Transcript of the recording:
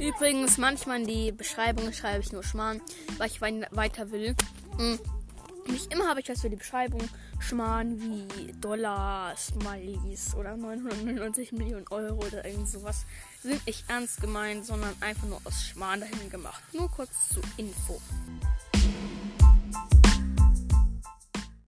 Übrigens, manchmal in die Beschreibung schreibe ich nur Schmarrn, weil ich weiter will. Hm. Nicht immer habe ich was für die Beschreibung. Schmarrn wie Dollar, Smileys oder 999 Millionen Euro oder irgend sowas sind nicht ernst gemeint, sondern einfach nur aus Schmarrn dahin gemacht. Nur kurz zur Info.